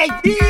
yeah, yeah.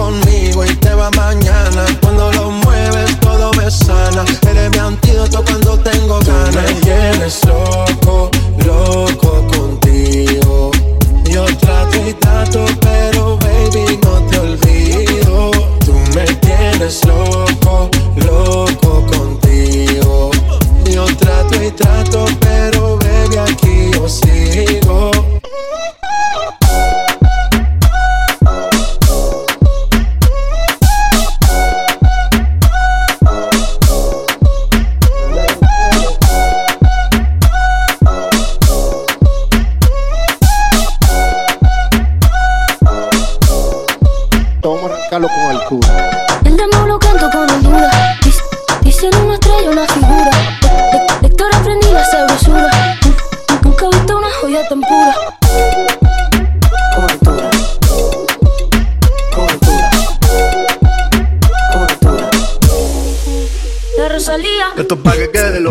Conmigo y te va mañana. Cuando lo mueves, todo me sana. Eres mi antídoto cuando tengo ganas. me tienes loco, loco contigo. Yo trato y trato, pero baby, no te olvido. Tú me tienes loco, loco contigo. Yo trato y trato, pero baby, aquí yo sigo.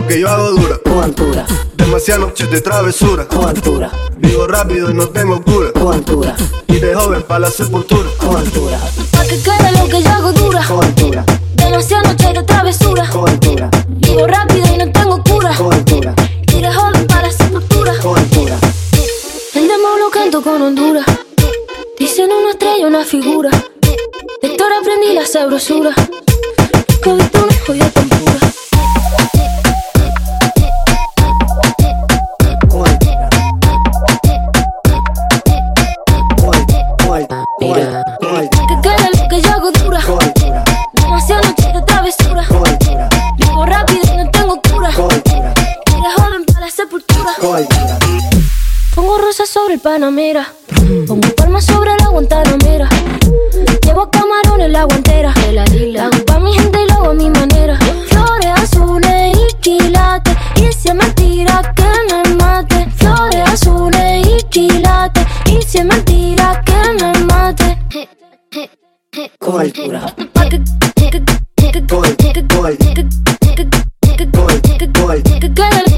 Que yo hago dura. Con altura. Demasiadas noches de travesura. Con altura. Vivo rápido y no tengo cura. Con altura. Y de joven para la sepultura. Con altura. Pa' que quede lo que yo hago dura. Con altura. Demasiadas noches de travesura. Con altura. Vivo rápido y no tengo cura. Con altura. Y de joven para la sepultura. Con altura. El demo lo canto con Honduras. Dicen una estrella, una figura. De Héctor aprendí la sabrosura.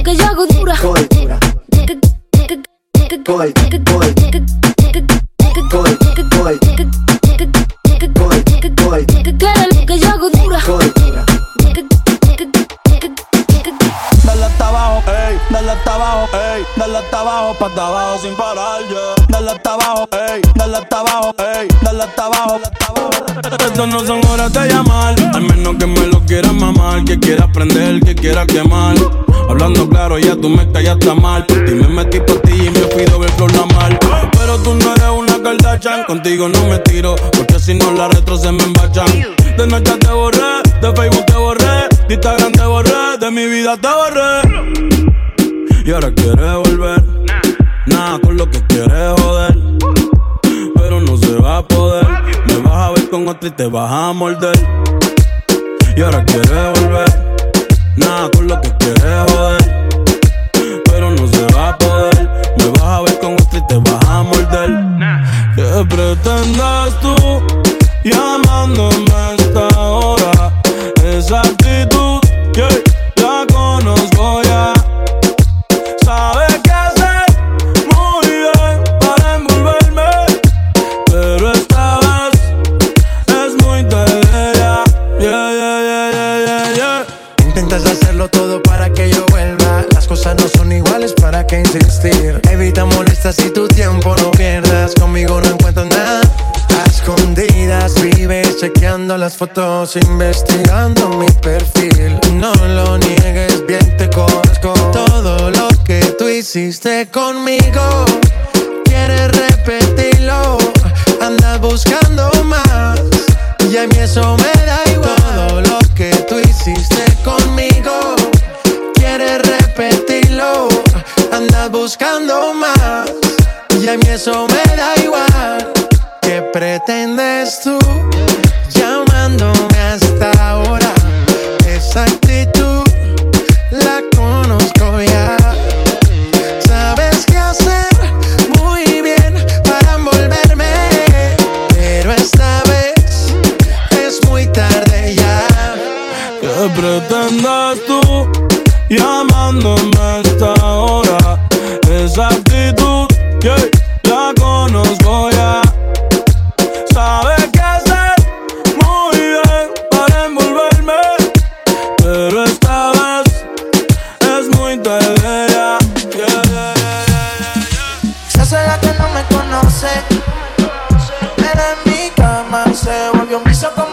Que yo hago dura. Que yo hago dura. Dale hasta abajo, ey, dale hasta abajo, ey, dale hasta abajo, pa' abajo sin parar, yeah. Dale hasta abajo, ey, dale hasta abajo, ey, dale hasta abajo, hasta abajo. Estas no son horas de llamar, al menos que me lo quieras mamar, que quieras prender, que quieras quemar. Hablando claro, ya tú me callaste mal. Y me metí por ti y me fui ver flor la mal. Pero tú no eres una Kardashian, contigo no me tiro, porque si no la retro se me embachan. De noche te borré, de Facebook te borré, de Instagram te borré, de mi vida te borré. Y ahora quieres volver, nada con lo que quieres joder. Pero no se va a poder, me vas a ver con otro y te vas a morder. Y ahora quieres volver, nada con lo que quieres joder. Pero no se va a poder, me vas a ver con otro y te vas a morder. ¿Qué pretendes tú llamándome Intentas hacerlo todo para que yo vuelva. Las cosas no son iguales, ¿para qué insistir? Evita molestas y tu tiempo no pierdas. Conmigo no encuentro nada. A escondidas vives chequeando las fotos, investigando mi perfil. No lo niegues, bien te conozco. Todo lo que tú hiciste conmigo, que no me conoce. Pero en mi cama se volvió un vicio como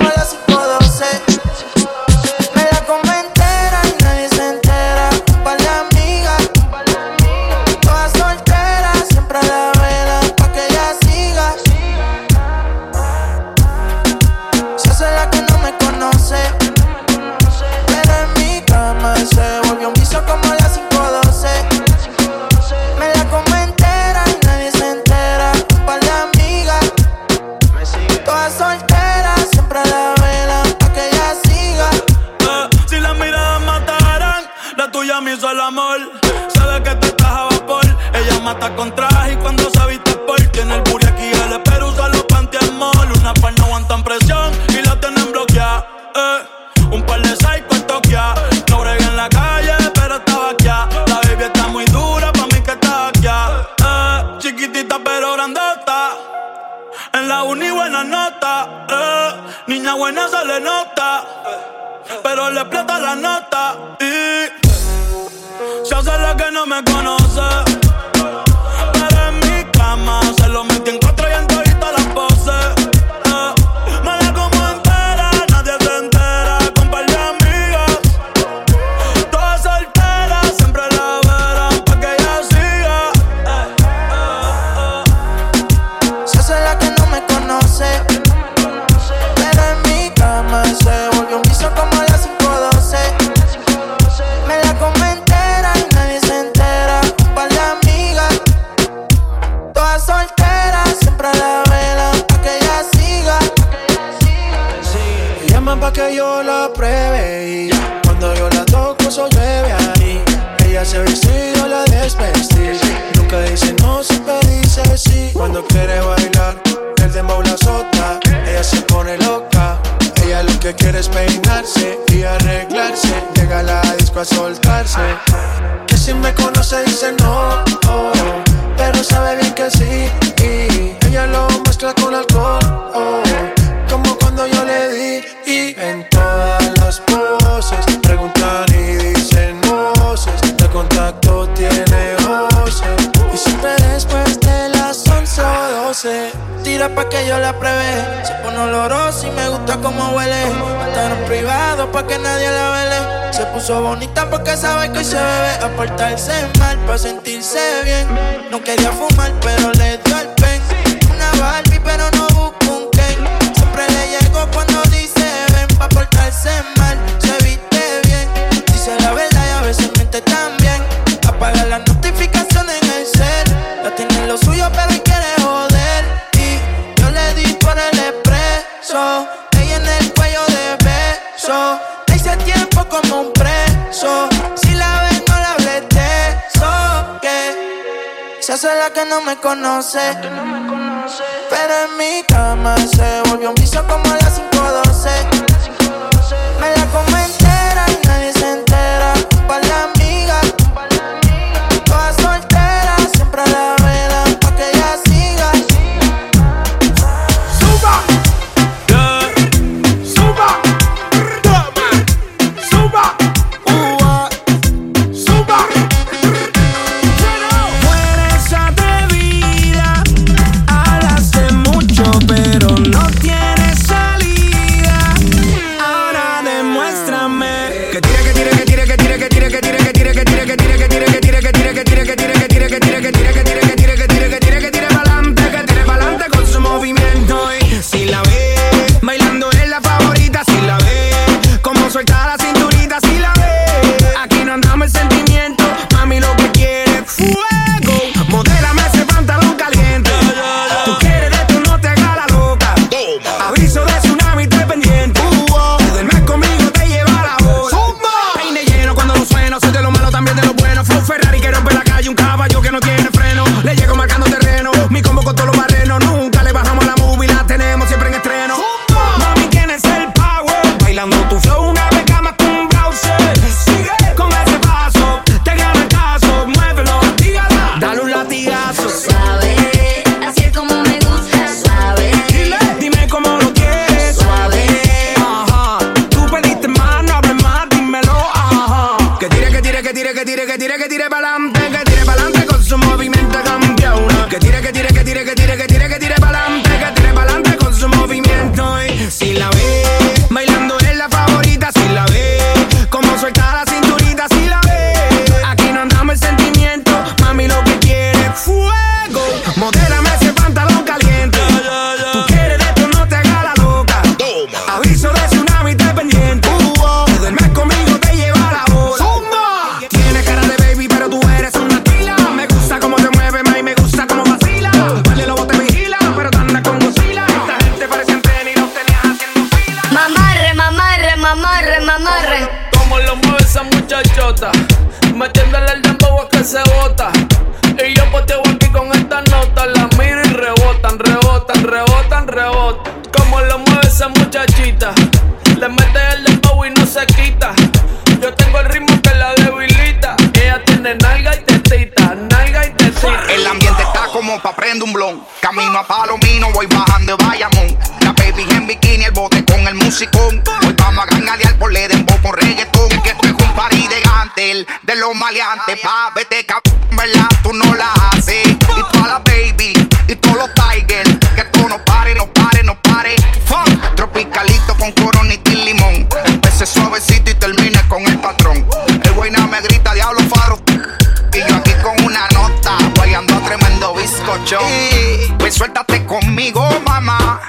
hasta el no sé. Metiéndole el dembow a que se bota. Y yo poteo aquí con estas notas. La miro y rebotan, rebotan, rebotan, rebotan. Como lo mueve esa muchachita. Le mete el dembow y no se quita. Yo tengo el ritmo que la debilita. Ella tiene nalga y tetita, nalga y tetita. El ambiente está como pa' prender un blon. Camino a Palomino, voy bajando de Bayamón. La baby en bikini, el bote el musicón. Hoy vamos a gangalear por le den con reggaetón. Que esto es un party de gantel, de los maleantes. Pa' vete cabrón, ¿verdad? Tú no la haces. Y toda la baby, y todos los tigers. Que tú no pare, no pare, no pare. Fuck. Tropicalito con coronita y limón. Empecé suavecito y termine con el patrón. El güey nada me grita, diablo faro. Y yo aquí con una nota, guayando a tremendo bizcocho. Pues suéltate conmigo, mamá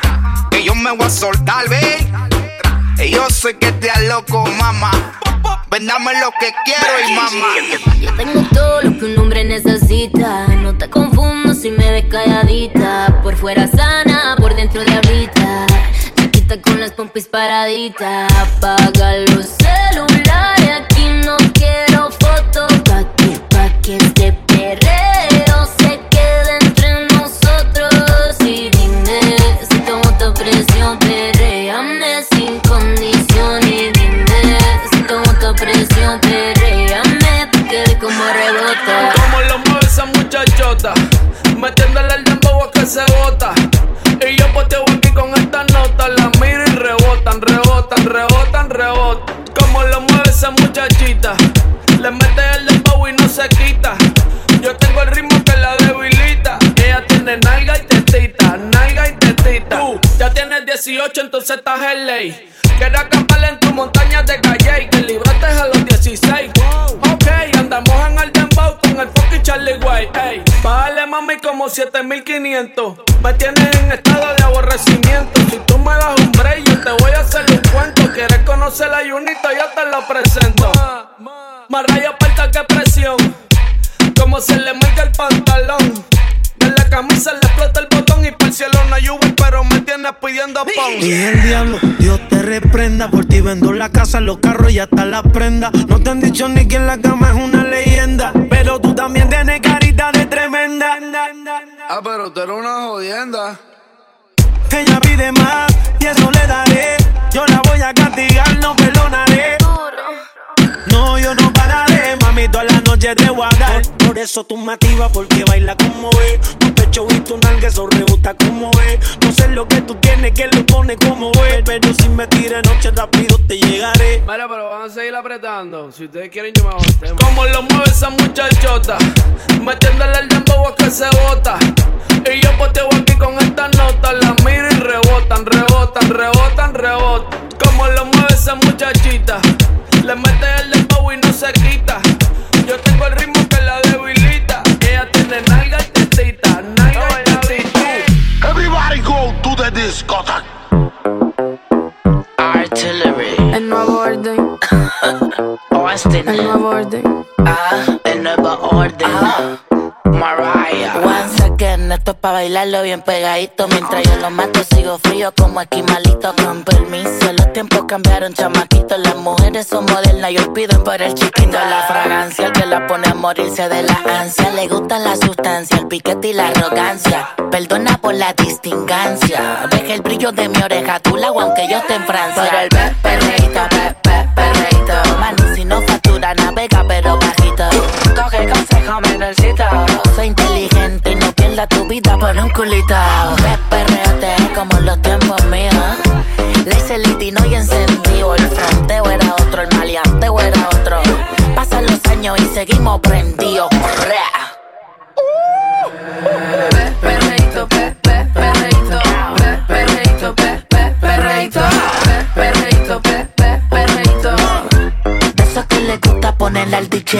yo me voy a soltar, ve. Y yo sé que te loco, mamá. Vendame lo que quiero y mamá. Yo tengo todo lo que un hombre necesita. No te confundo si me ves calladita. Por fuera sana, por dentro de habita. Chiquita con las pompis paraditas. Apaga los celulares, aquí no quiero fotos. Pa' que, pa' que esté 18, entonces estás en ley. Quiero acampar en tu montaña de calle y que libraste a los 16. Ok, andamos en el dembow con el fucking Charlie White. Ey, mami como 7500. Me tienes en estado de aborrecimiento. Si tú me das un break, yo te voy a hacer un cuento. Quieres conocer la Junita, yo te lo presento. Más rayo aparta que presión. Como se le marca el pantalón. De la camisa le explota el botón y por cielo no Uber, pero me tienes pidiendo pon. Y el diablo, Dios te reprenda. Por ti vendo la casa, los carros y hasta la prenda. No te han dicho ni que en la cama es una leyenda. Pero tú también tienes carita de tremenda. Ah, pero tú eres una jodienda. Ella pide más y eso le daré. Yo la voy a castigar, no perdonaré. No, yo no pararé, mami, toda la noche te voy a dar. Por, por eso tú me activas, porque baila como es. Tu pecho y tu nalga, eso rebota como es. No sé lo que tú tienes, que lo pone como es. Pero si me tira noche rápido te llegaré. Mira, pero van a seguir apretando. Si ustedes quieren, yo me hago el tema. Como lo mueve esa muchachota, metiéndole el dembow a que se bota. Y yo poteo aquí con esta nota, la miro y rebotan, rebotan, rebotan, rebotan. Como lo mueve esa muchachita, le mete el dembow y no se quita. Yo tengo el ritmo que la debilita. Ella tiene nalga y tetita, nalga y tetita. Everybody go to the discotheque. Artillery. El nuevo orden, Austin. el nuevo orden. Ah, el nuevo orden. Mariah. Once again, esto es pa' bailarlo bien pegadito. Mientras yo lo mato, sigo frío como esquimalito. Con permiso, los tiempos cambiaron, chamaquito. Las mujeres son modernas y hoy piden por el chiquito. La fragancia, el que la pone a morirse de la ansia. Le gusta la sustancia, el piquete y la arrogancia. Perdona por la distingancia. Deja el brillo de mi oreja, tú la aunque yo esté en Francia. Por el pe- perreíto, pe- pe- perreíto. Mano, si no factura, navega, pero bajito. Coge consejo, menorcito. Soy inteligente y no tu vida por un culito. Pe- Perreate como los tiempos míos. Le hice litino y encendido. El fronteo era otro, el maleanteo era otro. Pasan los años y seguimos prendidos. Pe- Perreíto, pe- pe- perreíto. Pe- Perreíto, pe- pe- perreíto. Pe- Perreíto, pe- pe- perreíto. De esos que le gusta ponerle al DJ.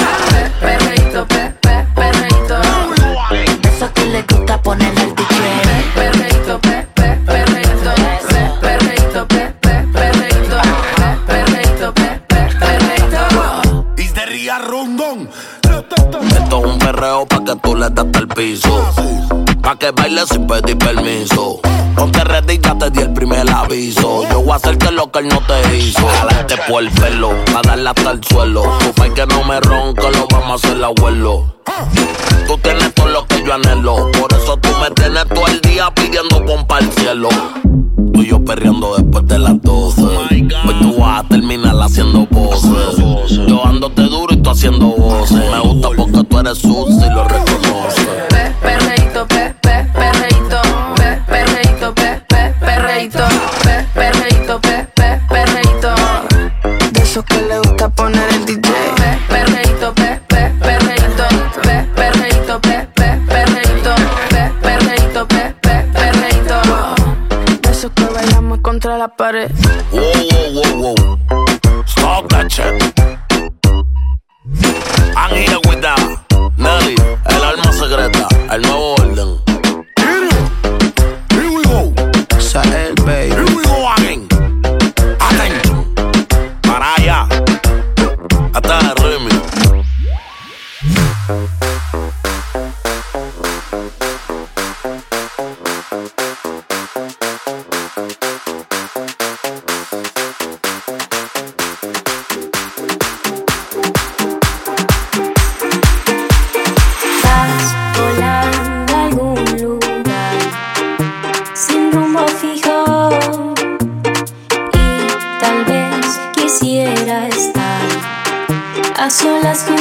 Perreo pa' que tú le das al piso. Pa' que bailes sin pedir permiso. Ponte ready, ya te di el primer aviso. Yo voy a hacerte lo que él no te hizo. Jalarte por el pelo, pa' darle hasta el suelo. Tu que no me ronca, lo vamos a hacer abuelo. Tú tienes todo lo que yo anhelo. Por eso tú me tienes todo el día pidiendo pompa al cielo. Tú y yo perreando después de las 12. Hoy tú vas a terminar haciendo poses. Yo ándote duro y tú haciendo voces. Me porque tú eres sucio y lo reconoces. Pe, perreíto, pe, pe, perreíto. Pe, perreíto, pe, pe, perreíto. Pe, perreíto, pe, pe, perreíto. De esos que le gusta poner el DJ. Pe, perreíto, pe, pe, perreíto. Pe, perreíto, pe, pe, perreíto. Pe, perreíto, pe, pe, perreíto. De esos que bailamos contra la pared. Al nuevo solas contigo.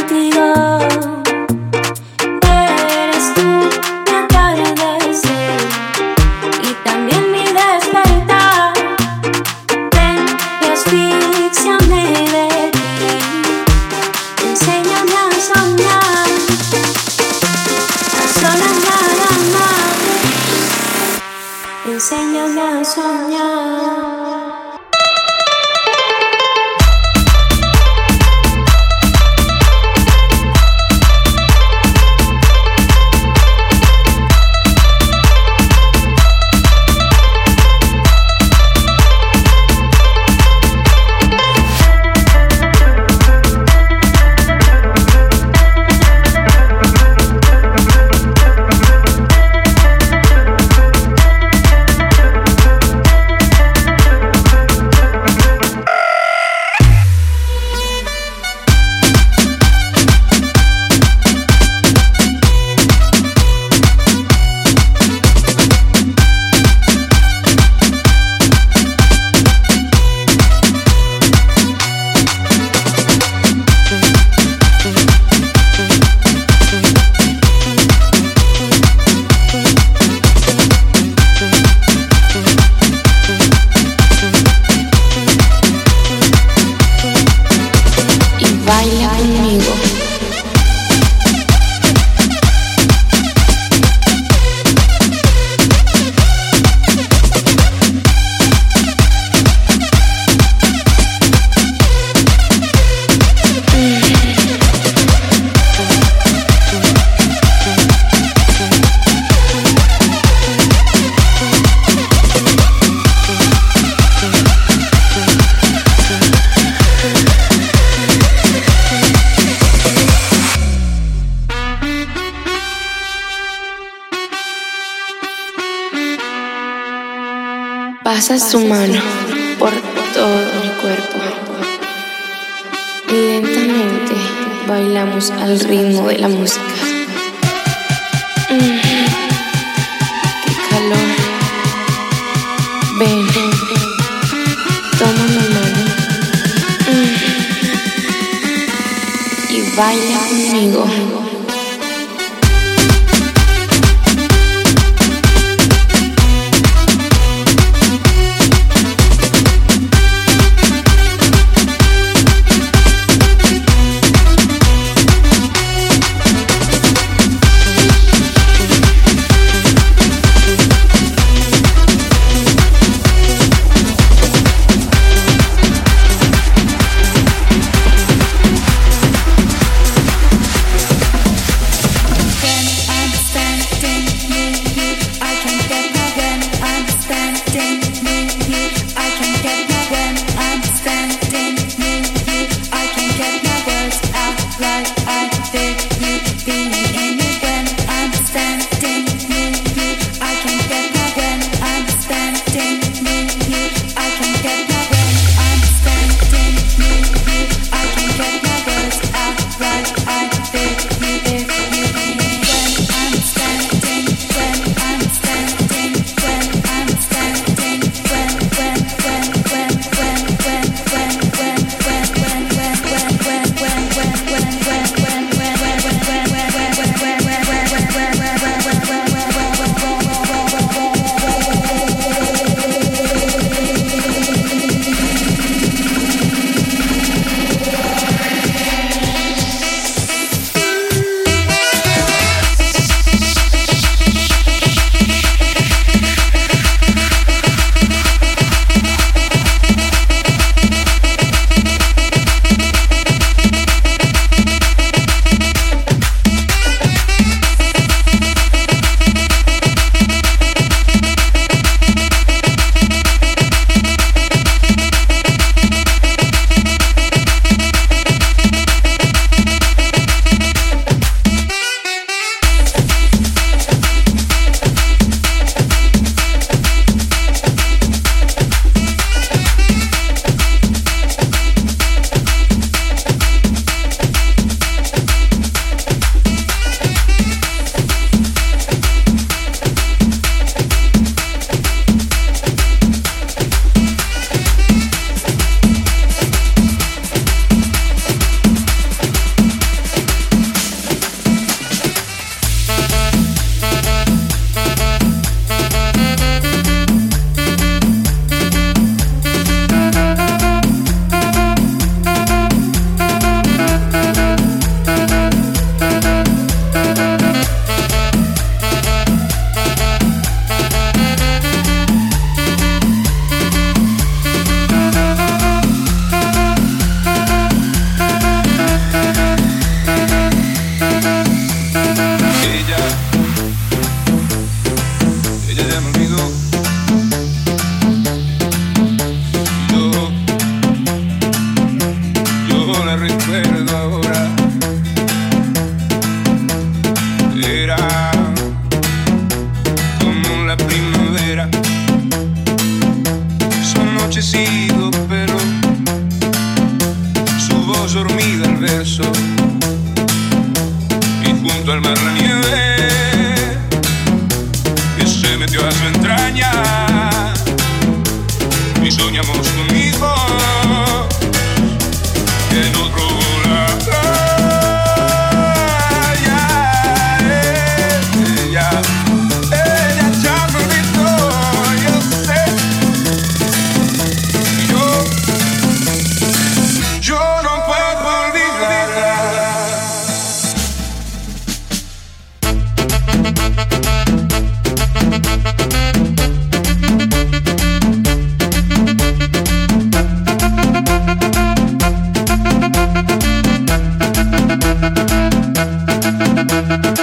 You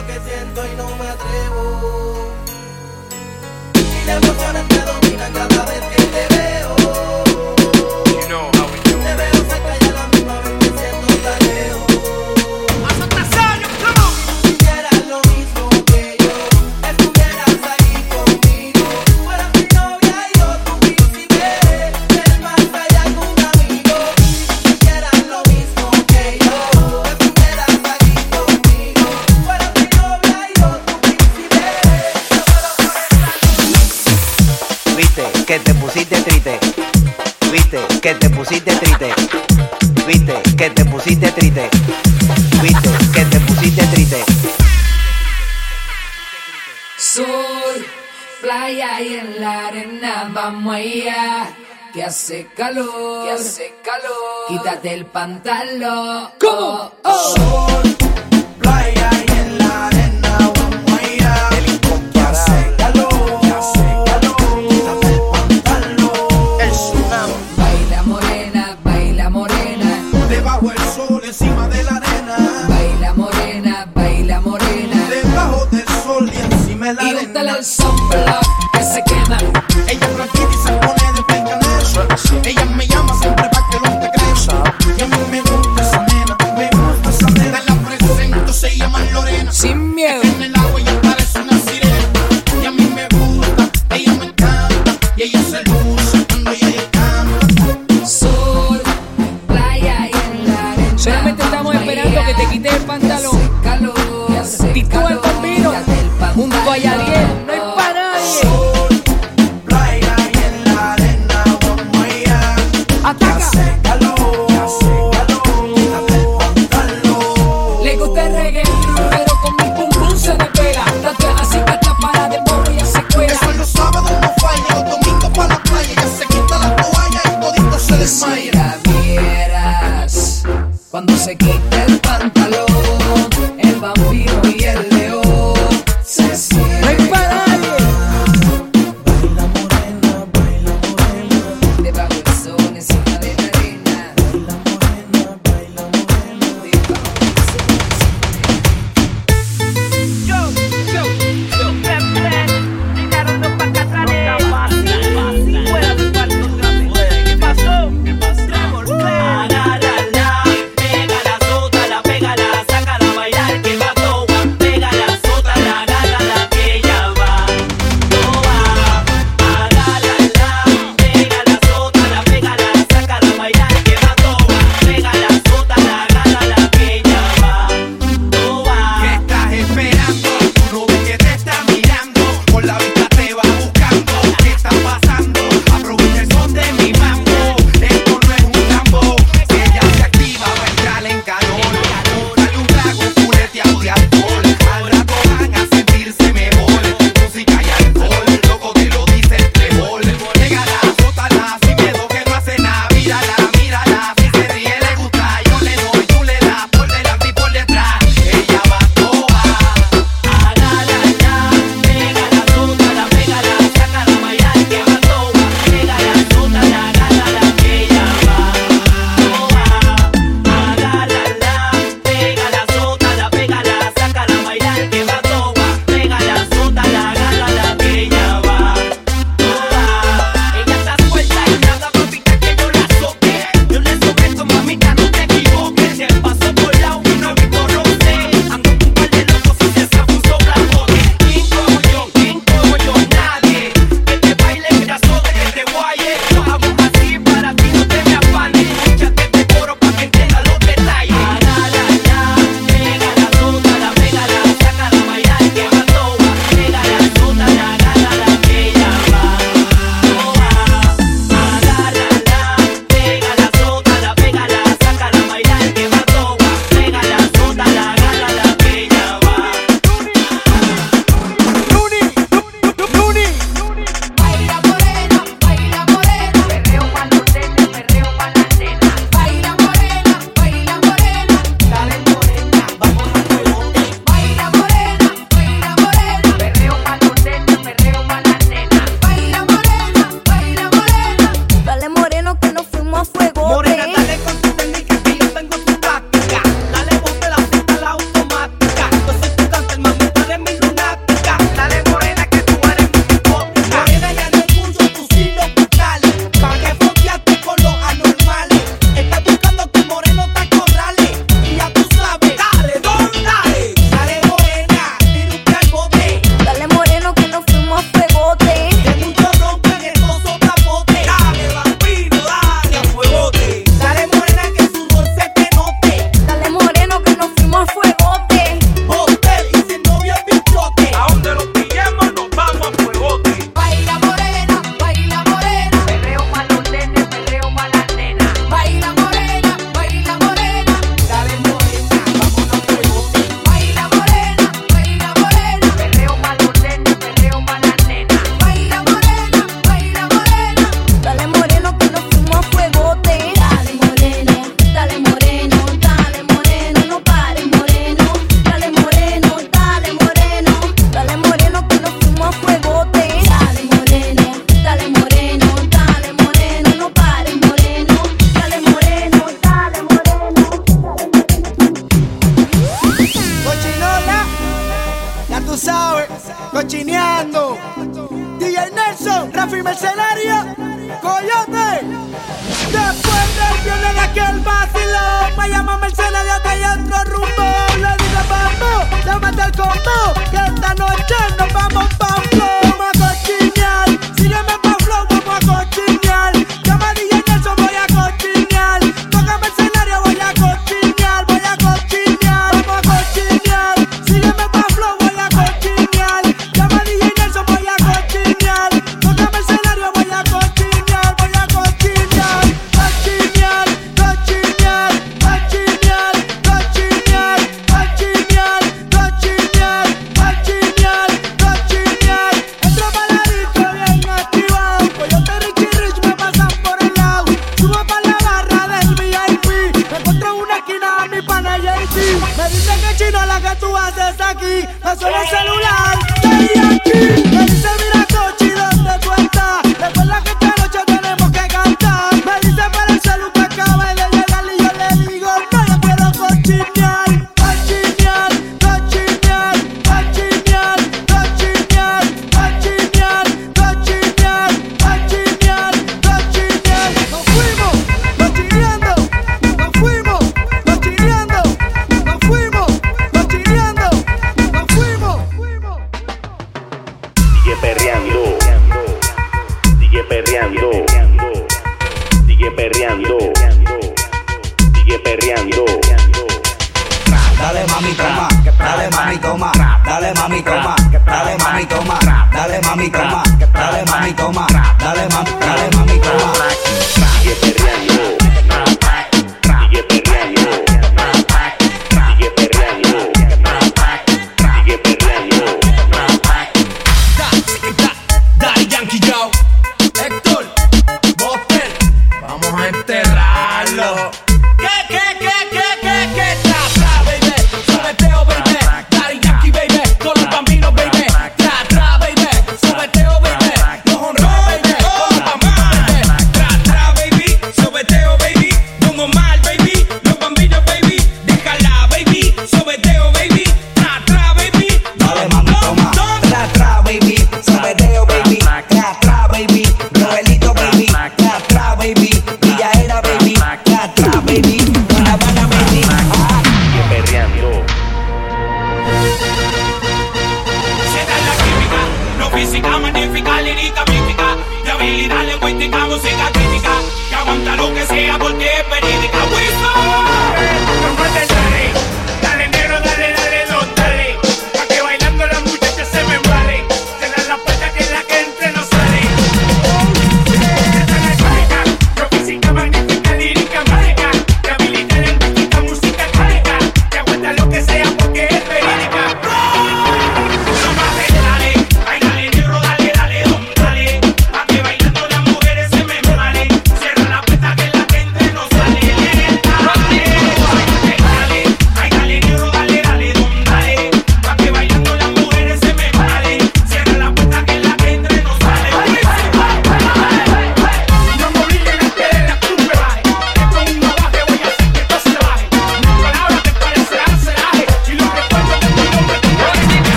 lo que siento y no hace calor, que hace calor. Quítate el pantalón. ¿Cómo? Oh. oh. Sol, playa